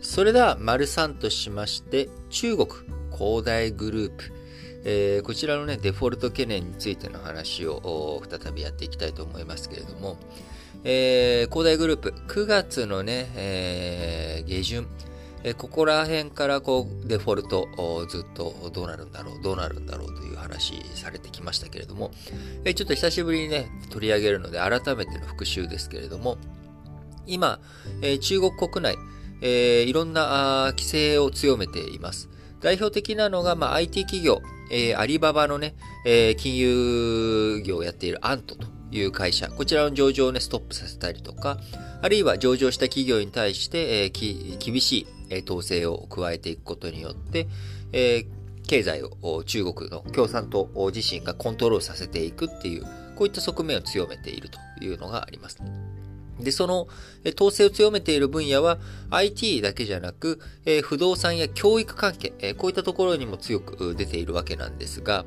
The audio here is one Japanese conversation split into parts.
それでは、丸3としまして、中国恒大グループ。えー、こちらのね、デフォルト懸念についての話を再びやっていきたいと思いますけれども、えー、恒大グループ、9月のね、えー、下旬、えここら辺からこうデフォルトずっとどうなるんだろう、どうなるんだろうという話されてきましたけれども、えちょっと久しぶりにね、取り上げるので改めての復習ですけれども、今、え中国国内、えいろんな規制を強めています。代表的なのが、まあ、IT 企業、えー、アリババのね、えー、金融業をやっているアントという会社、こちらの上場をね、ストップさせたりとか、あるいは上場した企業に対して、えー、厳しい、え統制を加えていくことによって、え経済を中国の共産党自身がコントロールさせていくっていう、こういった側面を強めているというのがあります。で、その統制を強めている分野は IT だけじゃなく、え不動産や教育関係、えこういったところにも強く出ているわけなんですが、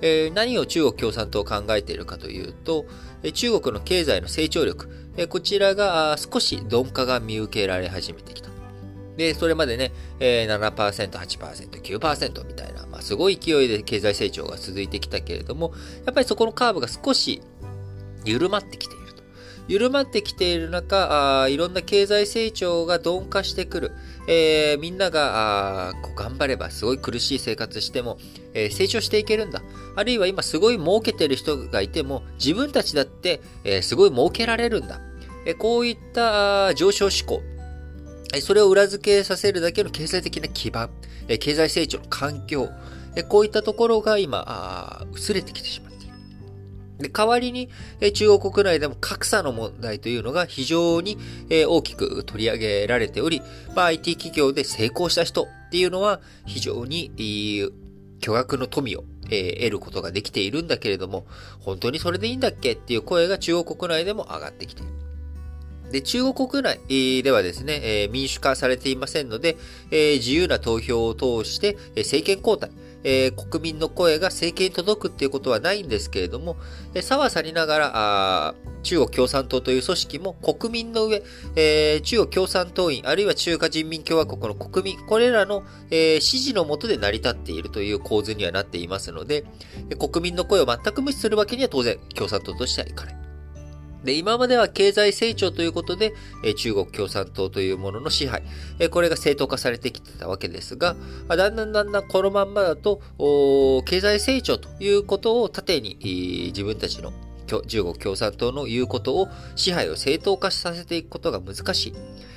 え何を中国共産党考えているかというと、中国の経済の成長力、こちらが少し鈍化が見受けられ始めてきた。で、それまでね、7%、8%、9%みたいな、まあ、すごい勢いで経済成長が続いてきたけれども、やっぱりそこのカーブが少し緩まってきている。緩まってきている中、あいろんな経済成長が鈍化してくる。えー、みんながあこう頑張ればすごい苦しい生活しても、えー、成長していけるんだ。あるいは今すごい儲けてる人がいても、自分たちだって、えー、すごい儲けられるんだ。えこういった上昇志向。それを裏付けさせるだけの経済的な基盤、経済成長の環境、こういったところが今、薄れてきてしまう。で、代わりに、え中国国内でも格差の問題というのが非常にえ大きく取り上げられており、まあ、IT 企業で成功した人っていうのは非常に巨額の富をえ得ることができているんだけれども、本当にそれでいいんだっけっていう声が中国国内でも上がってきている。で、中国国内ではですね、民主化されていませんので、自由な投票を通して政権交代、えー、国民の声が政権に届くっていうことはないんですけれども、えさはさりながら、あ中国共産党という組織も国民の上、えー、中国共産党員、あるいは中華人民共和国の国民、これらの、えー、支持のもとで成り立っているという構図にはなっていますので、国民の声を全く無視するわけには当然共産党としてはいかない。で、今までは経済成長ということで、え中国共産党というものの支配、えこれが正当化されてきてたわけですが、だんだんだんだんこのまんまだと、経済成長ということを盾に、自分たちの中国共産党の言うことを支配を正当化させていくことが難しい。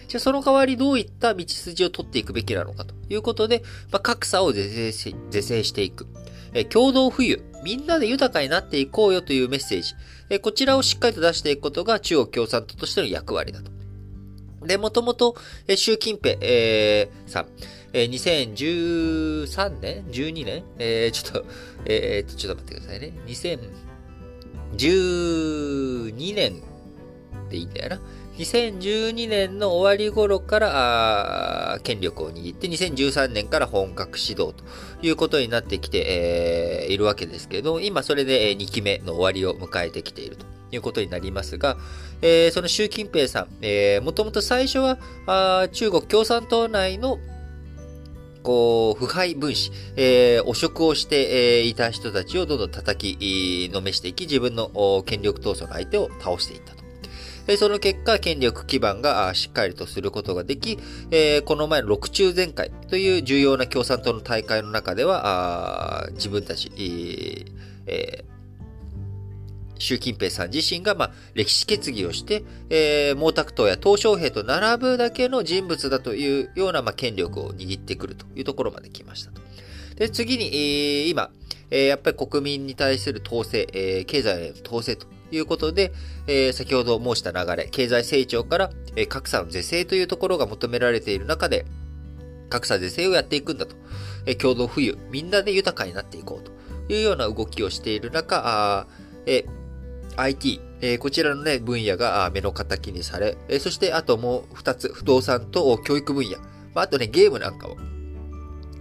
じゃあその代わりどういった道筋を取っていくべきなのかということで、まあ、格差を是正し是正していく。え共同富裕、みんなで豊かになっていこうよというメッセージ。えこちらをしっかりと出していくことが中国共産党としての役割だと。で、もともと、習近平、えー、さん、えー、2013年 ?12 年えー、ちょっと、えー、ちょっと待ってくださいね。2012年でいいんだよな。2012年の終わり頃から権力を握って2013年から本格指導ということになってきて、えー、いるわけですけど、今それで2期目の終わりを迎えてきているということになりますが、えー、その習近平さん、えー、もともと最初はあ中国共産党内のこう、腐敗分子、えー、汚職をして、えー、いた人たちをどんどん叩き、のめしていき、自分の権力闘争の相手を倒していったと。その結果、権力基盤がしっかりとすることができ、この前の6中全会という重要な共産党の大会の中では、自分たち、え習近平さん自身が、まあ、歴史決議をして、えー、毛沢東や鄧小平と並ぶだけの人物だというような、まあ、権力を握ってくるというところまで来ましたと。で、次に、えー、今、えー、やっぱり国民に対する統制、えー、経済への統制ということで、えー、先ほど申した流れ、経済成長から、えー、格差の是正というところが求められている中で、格差是正をやっていくんだと。えー、共同富裕、みんなで豊かになっていこうというような動きをしている中、あえー、IT、えー、こちらのね、分野が目の敵にされ、えー、そしてあともう二つ、不動産と教育分野、まあ、あとね、ゲームなんかも、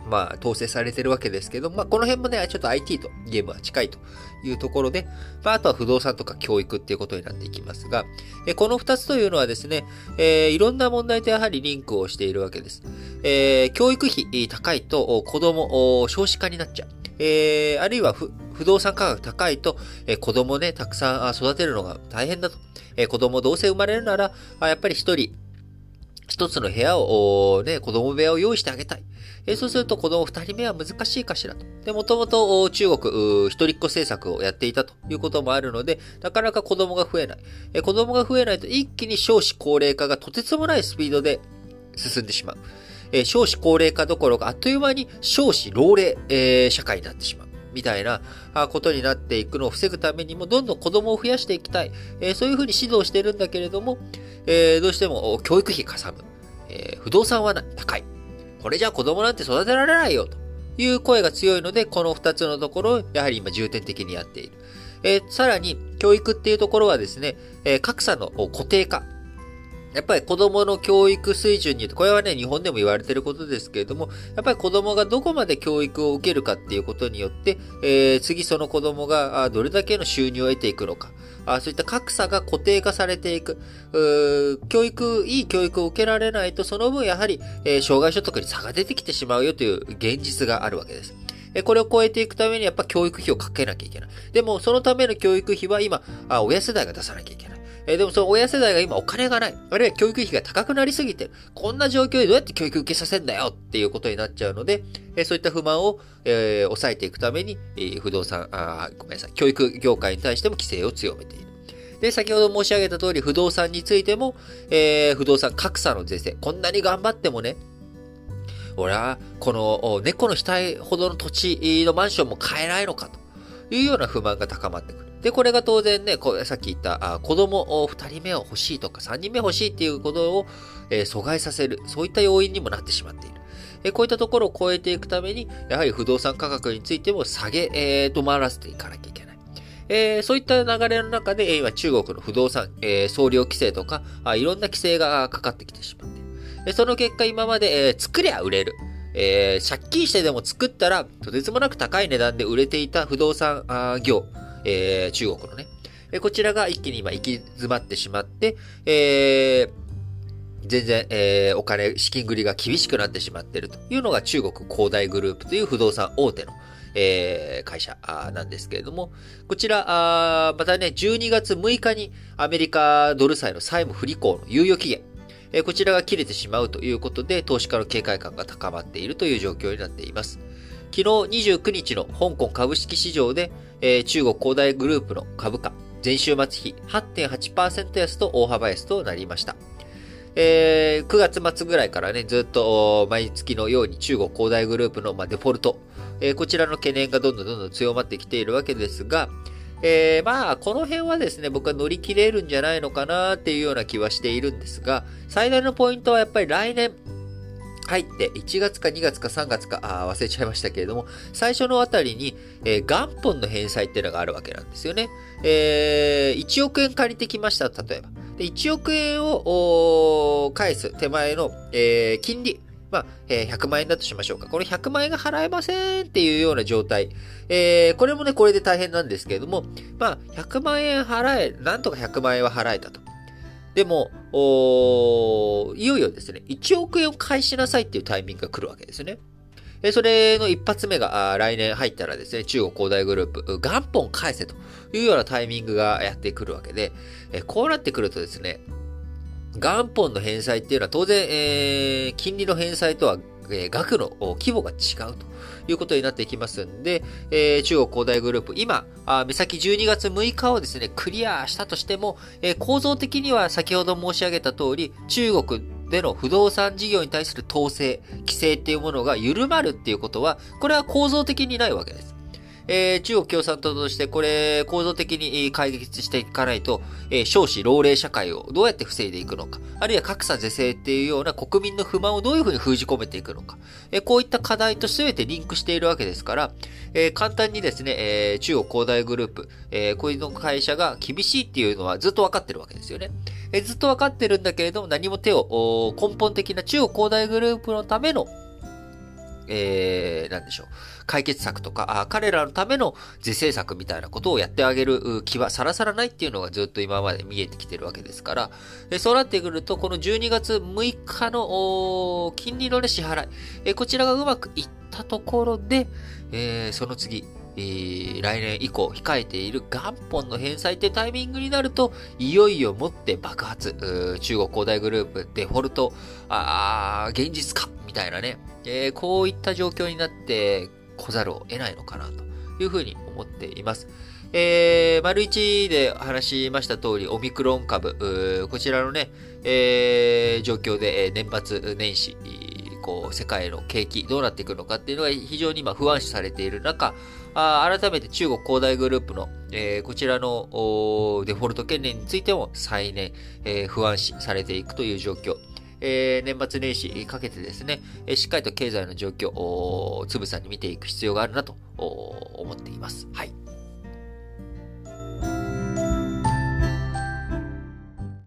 まあ、統制されてるわけですけど、まあ、この辺もね、ちょっと IT とゲームは近いというところで、まあ、あとは不動産とか教育っていうことになっていきますが、えこの2つというのはですね、えー、いろんな問題とやはりリンクをしているわけです。えー、教育費高いと子供、少子化になっちゃう。えー、あるいは不動産価格高いと、えー、子供ね、たくさん育てるのが大変だと。えー、子供どうせ生まれるなら、あやっぱり一人、一つの部屋を、ね、子供部屋を用意してあげたい。えそうすると子供二人目は難しいかしらと。で、もともと中国、一人っ子政策をやっていたということもあるので、なかなか子供が増えない。え子供が増えないと一気に少子高齢化がとてつもないスピードで進んでしまう。え少子高齢化どころかあっという間に少子老齢、えー、社会になってしまう。みたいなことになっていくのを防ぐためにも、どんどん子供を増やしていきたい。え、そういうふうに指導してるんだけれども、えー、どうしても教育費かさむ。えー、不動産は高い。これじゃ子供なんて育てられないよという声が強いので、この二つのところをやはり今重点的にやっている。えー、さらに、教育っていうところはですね、えー、格差の固定化。やっぱり子供の教育水準によって、これはね、日本でも言われてることですけれども、やっぱり子供がどこまで教育を受けるかっていうことによって、えー、次その子供がどれだけの収入を得ていくのか。あそういった格差が固定化されていく。教育、いい教育を受けられないと、その分やはり、えー、障害所得に差が出てきてしまうよという現実があるわけです。これを超えていくためにやっぱ教育費をかけなきゃいけない。でも、そのための教育費は今、あ親世代が出さなきゃいけない。えでもその親世代が今お金がない。あるいは教育費が高くなりすぎてる。こんな状況でどうやって教育受けさせんだよっていうことになっちゃうので、えそういった不満を、えー、抑えていくために、え、不動産あ、ごめんなさい、教育業界に対しても規制を強めている。で、先ほど申し上げた通り、不動産についても、え、不動産格差の是正。こんなに頑張ってもね、俺は、この猫の額ほどの土地のマンションも買えないのかというような不満が高まってくる。で、これが当然ね、こさっき言ったあ子供2人目を欲しいとか3人目欲しいっていうことを、えー、阻害させる、そういった要因にもなってしまっている。え、こういったところを超えていくために、やはり不動産価格についても下げ、えー、止まらせていかなきゃいけない。えー、そういった流れの中で、今中国の不動産、えー、総量規制とかあ、いろんな規制がかかってきてしまっている。その結果今まで、えー、作りゃ売れる。えー、借金してでも作ったら、とてつもなく高い値段で売れていた不動産業、えー、中国のね。こちらが一気に今行き詰まってしまって、えー、全然、えー、お金、資金繰りが厳しくなってしまっているというのが中国恒大グループという不動産大手の、えー、会社なんですけれども、こちら、あまたね、12月6日にアメリカドル債の債務不履行の猶予期限、えー、こちらが切れてしまうということで、投資家の警戒感が高まっているという状況になっています。昨日29日の香港株式市場で、えー、中国恒大グループの株価、前週末比8.8%安と大幅安となりました。えー、9月末ぐらいからね、ずっと毎月のように中国恒大グループの、まあ、デフォルト、えー、こちらの懸念がどんどんどんどん強まってきているわけですが、えー、まあ、この辺はですね、僕は乗り切れるんじゃないのかなっていうような気はしているんですが、最大のポイントはやっぱり来年、入って1月か2月か3月かあ忘れちゃいましたけれども、最初のあたりに、えー、元本の返済っていうのがあるわけなんですよね。えー、1億円借りてきました、例えば。で1億円を返す手前の、えー、金利。まあ、えー、100万円だとしましょうか。この100万円が払えませんっていうような状態。えー、これもね、これで大変なんですけれども、まあ、100万円払え、なんとか100万円は払えたと。でも、いよいよですね、1億円を返しなさいっていうタイミングが来るわけですね。それの一発目が来年入ったらですね、中国恒大グループ、元本返せというようなタイミングがやってくるわけで、こうなってくるとですね、元本の返済っていうのは当然、えー、金利の返済とは、えー、額の規模が違うということになっていきますんで、えー、中国恒大グループ、今、あ目先12月6日をですね、クリアしたとしても、えー、構造的には先ほど申し上げた通り、中国での不動産事業に対する統制、規制っていうものが緩まるっていうことは、これは構造的にないわけです。えー、中国共産党としてこれ構造的に解決していかないと、えー、少子老齢社会をどうやって防いでいくのか、あるいは格差是正っていうような国民の不満をどういうふうに封じ込めていくのか、えー、こういった課題と全てリンクしているわけですから、えー、簡単にですね、えー、中国恒大グループ、えー、こういうの会社が厳しいっていうのはずっと分かってるわけですよね。えー、ずっと分かってるんだけれども、何も手を、根本的な中国恒大グループのためのえー、なんでしょう、解決策とか、あ彼らのための是正策みたいなことをやってあげる気はさらさらないっていうのがずっと今まで見えてきてるわけですから、えそうなってくると、この12月6日の金利の、ね、支払い、えこちらがうまくいったところで、えー、その次、えー、来年以降控えている元本の返済ってタイミングになると、いよいよもって爆発。中国恒大グループ、デフォルト、あ現実化みたいなね、えー、こういった状況になって来ざるを得ないのかなというふうに思っています。えー、丸一で話しました通り、オミクロン株、こちらのね、えー、状況で年末年始、こう、世界の景気どうなっていくのかっていうのが非常に今不安視されている中、あ改めて中国恒大グループの、えー、こちらのデフォルト懸念についても再燃、えー、不安視されていくという状況。えー、年末年始かけてですね、えしっかりと経済の状況をつぶさに見ていく必要があるなと思っています。はい。